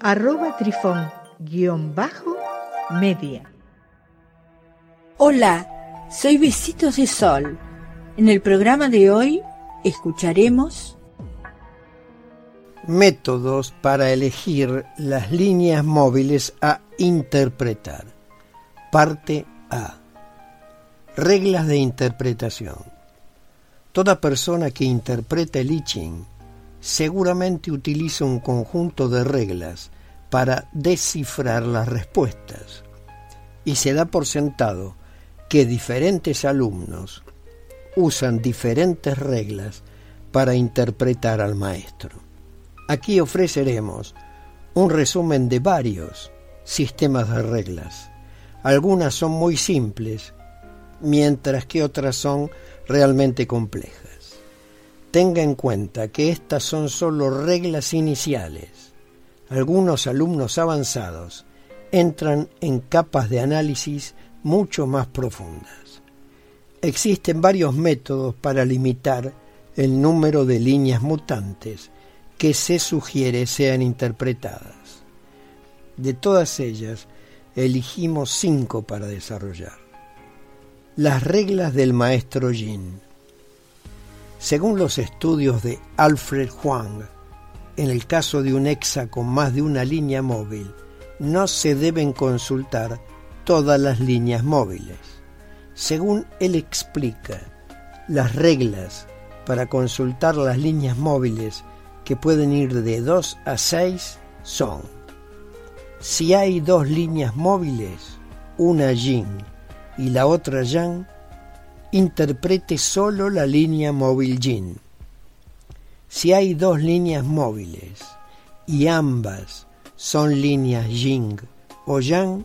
arroba trifón-media. Hola, soy Besitos de Sol. En el programa de hoy escucharemos métodos para elegir las líneas móviles a interpretar. Parte A. Reglas de interpretación. Toda persona que interpreta el I Ching seguramente utiliza un conjunto de reglas para descifrar las respuestas y se da por sentado que diferentes alumnos usan diferentes reglas para interpretar al maestro. Aquí ofreceremos un resumen de varios sistemas de reglas. Algunas son muy simples, mientras que otras son realmente complejas. Tenga en cuenta que estas son solo reglas iniciales. Algunos alumnos avanzados entran en capas de análisis mucho más profundas. Existen varios métodos para limitar el número de líneas mutantes que se sugiere sean interpretadas. De todas ellas, elegimos cinco para desarrollar. Las reglas del maestro Yin. Según los estudios de Alfred Huang, en el caso de un hexa con más de una línea móvil, no se deben consultar todas las líneas móviles. Según él explica, las reglas para consultar las líneas móviles que pueden ir de 2 a 6 son, si hay dos líneas móviles, una yin y la otra yang, interprete solo la línea móvil yin. Si hay dos líneas móviles y ambas son líneas yin o yang,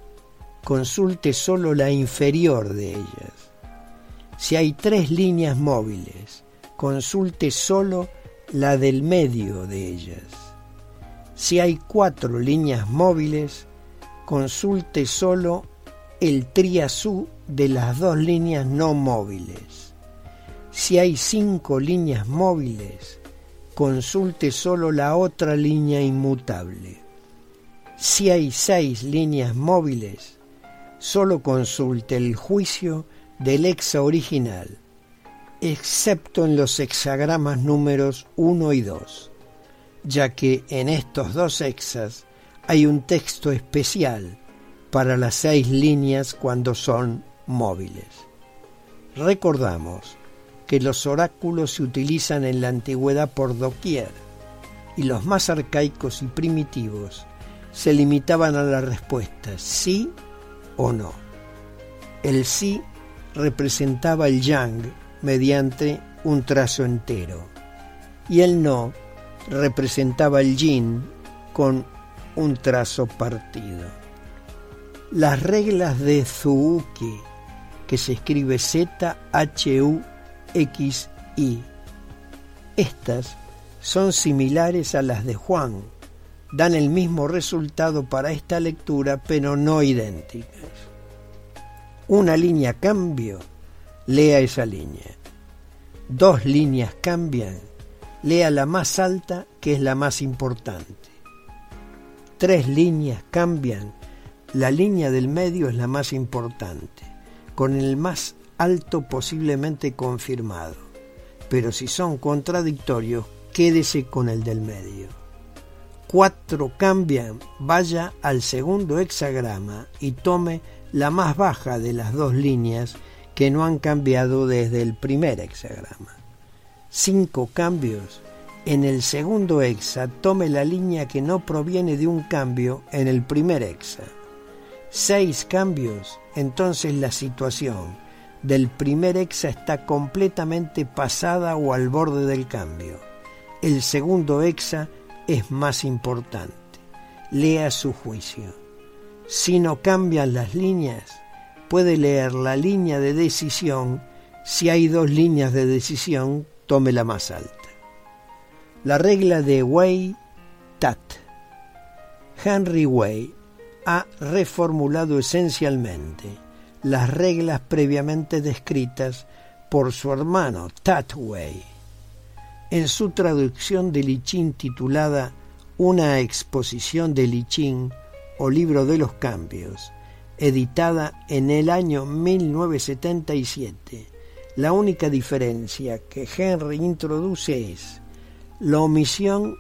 consulte solo la inferior de ellas. Si hay tres líneas móviles, consulte solo la del medio de ellas. Si hay cuatro líneas móviles, consulte solo el triazú de las dos líneas no móviles. Si hay cinco líneas móviles, consulte solo la otra línea inmutable. Si hay seis líneas móviles, solo consulte el juicio del hexa original, excepto en los hexagramas números 1 y 2, ya que en estos dos hexas hay un texto especial para las seis líneas cuando son móviles. Recordamos que los oráculos se utilizan en la antigüedad por doquier y los más arcaicos y primitivos se limitaban a la respuesta sí o no. El sí representaba el yang mediante un trazo entero y el no representaba el yin con un trazo partido. Las reglas de Zuuki, que se escribe Z-H-U-X-I. Estas son similares a las de Juan, dan el mismo resultado para esta lectura, pero no idénticas. Una línea cambio, lea esa línea. Dos líneas cambian, lea la más alta, que es la más importante. Tres líneas cambian, la línea del medio es la más importante, con el más alto posiblemente confirmado. Pero si son contradictorios, quédese con el del medio. Cuatro cambian, vaya al segundo hexagrama y tome la más baja de las dos líneas que no han cambiado desde el primer hexagrama. Cinco cambios, en el segundo hexa tome la línea que no proviene de un cambio en el primer hexa seis cambios, entonces la situación del primer hexa está completamente pasada o al borde del cambio. El segundo hexa es más importante. Lea su juicio. Si no cambian las líneas, puede leer la línea de decisión. Si hay dos líneas de decisión, tome la más alta. La regla de Way-Tat. Henry Way ha reformulado esencialmente las reglas previamente descritas por su hermano Tat Way en su traducción de Lichín titulada Una exposición de Lichín o Libro de los Cambios, editada en el año 1977. La única diferencia que Henry introduce es la omisión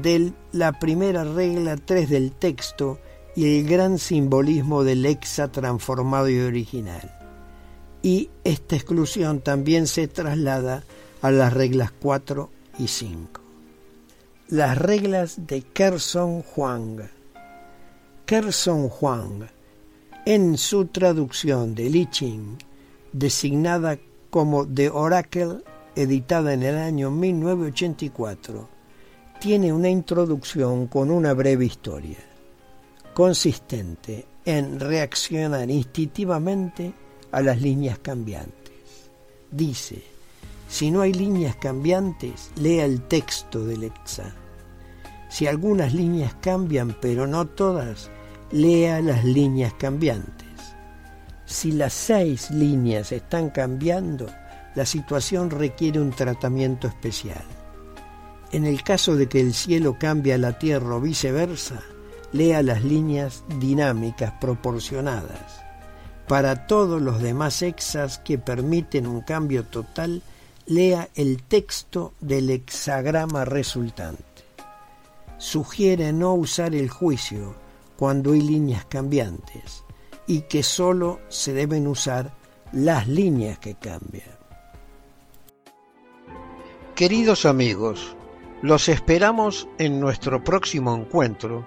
de la primera regla 3 del texto y el gran simbolismo del hexa transformado y original. Y esta exclusión también se traslada a las reglas 4 y 5. Las reglas de Kerson Huang. Kerson Huang, en su traducción de Li Ching, designada como The Oracle, editada en el año 1984, tiene una introducción con una breve historia, consistente en reaccionar instintivamente a las líneas cambiantes. Dice, si no hay líneas cambiantes, lea el texto del Lexa. Si algunas líneas cambian, pero no todas, lea las líneas cambiantes. Si las seis líneas están cambiando, la situación requiere un tratamiento especial. En el caso de que el cielo cambie a la tierra o viceversa, lea las líneas dinámicas proporcionadas. Para todos los demás hexas que permiten un cambio total, lea el texto del hexagrama resultante. Sugiere no usar el juicio cuando hay líneas cambiantes y que sólo se deben usar las líneas que cambian. Queridos amigos, los esperamos en nuestro próximo encuentro